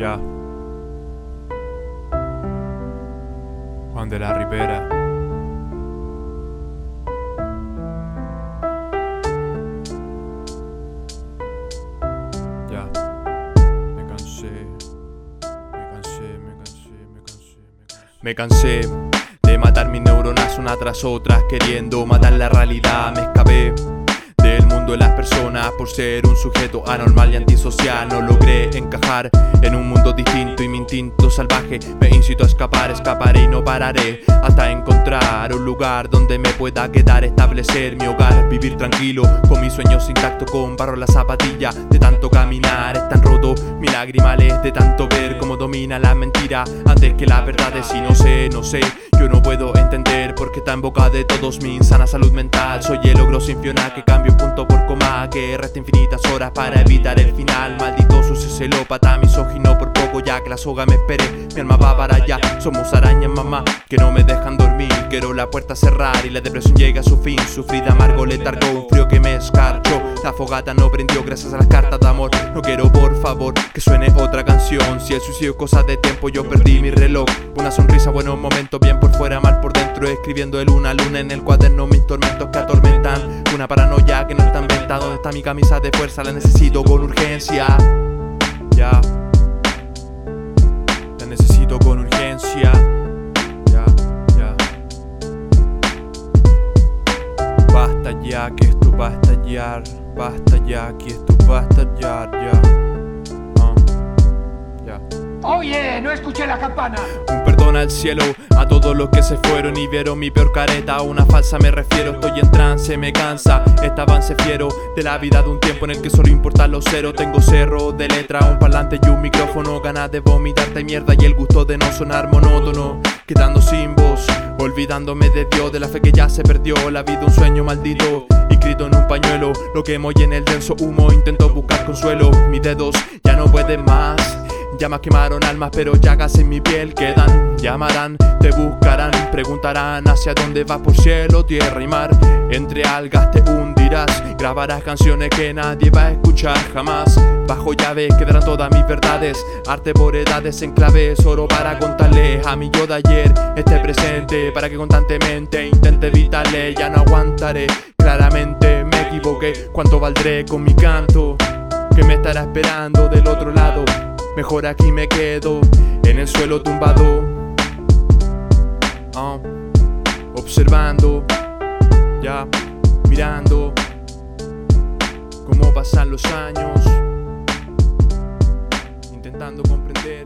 Ya. Juan de la Ribera. Ya. Me cansé. Me cansé, me cansé, me cansé, me cansé. Me cansé de matar mis neuronas una tras otra, queriendo matar la realidad. Me escapé del mundo de las personas por ser un sujeto anormal y antisocial. No logré encajar en un mundo distinto y mi instinto salvaje me incitó a escapar. Escaparé y no pararé hasta encontrar un lugar donde me pueda quedar, establecer mi hogar, vivir tranquilo con mis sueños intactos, con barro en la zapatilla de tanto caminar. Es tan roto mi lágrima de tanto ver cómo domina la mentira que la verdad. Es y no sé, no sé, yo no puedo entender por qué está en boca de todos mi insana salud mental. Soy el ogro sin Fiona que cambio punto por coma, que resta infinitas horas para evitar el final. Maldito sucio celópata, misógino por poco ya que la soga me espere. Mi alma va para allá, somos arañas, mamá, que no me dejan dormir. Quiero la puerta cerrar y la depresión llega a su fin. Sufrir amargo letargo, un frío que me escarchó. La fogata no prendió gracias a las cartas de amor. No quiero, por favor, que suene otra canción. Si el suicidio es cosa de tiempo, yo perdí mi reloj. Una sonrisa, buenos momentos, bien por fuera, mal por dentro. Escribiendo el luna luna en el cuaderno, mis tormentos que atormentan. Una paranoia que no está inventada. ¿Dónde está mi camisa de fuerza? La necesito con urgencia. Ya. La necesito con urgencia. Ya, ya. Basta ya, que esto va a estallar. Basta ya, que esto va a estallar. Ya. Ah, ya. Oye, no escuché la campana. Un perdón al cielo a todos los que se fueron y vieron mi peor careta. A una falsa me refiero, estoy en trance, me cansa. Este avance fiero de la vida de un tiempo en el que solo importan los ceros. Tengo cerro de letra, un parlante y un micrófono. Ganas de vomitarte mierda y el gusto de no sonar monótono. Quedando sin voz, olvidándome de Dios, de la fe que ya se perdió. La vida un sueño maldito, Lo quemo y en el denso humo intento buscar consuelo. Mis dedos ya no pueden más. Llamas quemaron almas, pero llagas en mi piel quedan. Llamarán, te buscarán, preguntarán hacia dónde vas por cielo, tierra y mar. Entre algas te hundirás, grabarás canciones que nadie va a escuchar jamás. Bajo llave quedarán todas mis verdades, arte por edades en clave, oro para contarle a mi yo de ayer, este presente, para que constantemente intente evitarle, ya no aguantaré. Claramente cuánto valdré con mi canto, que me estará esperando del otro lado. Mejor aquí me quedo, en el suelo tumbado. Ah, observando, ya, mirando cómo pasan los años. Intentando comprender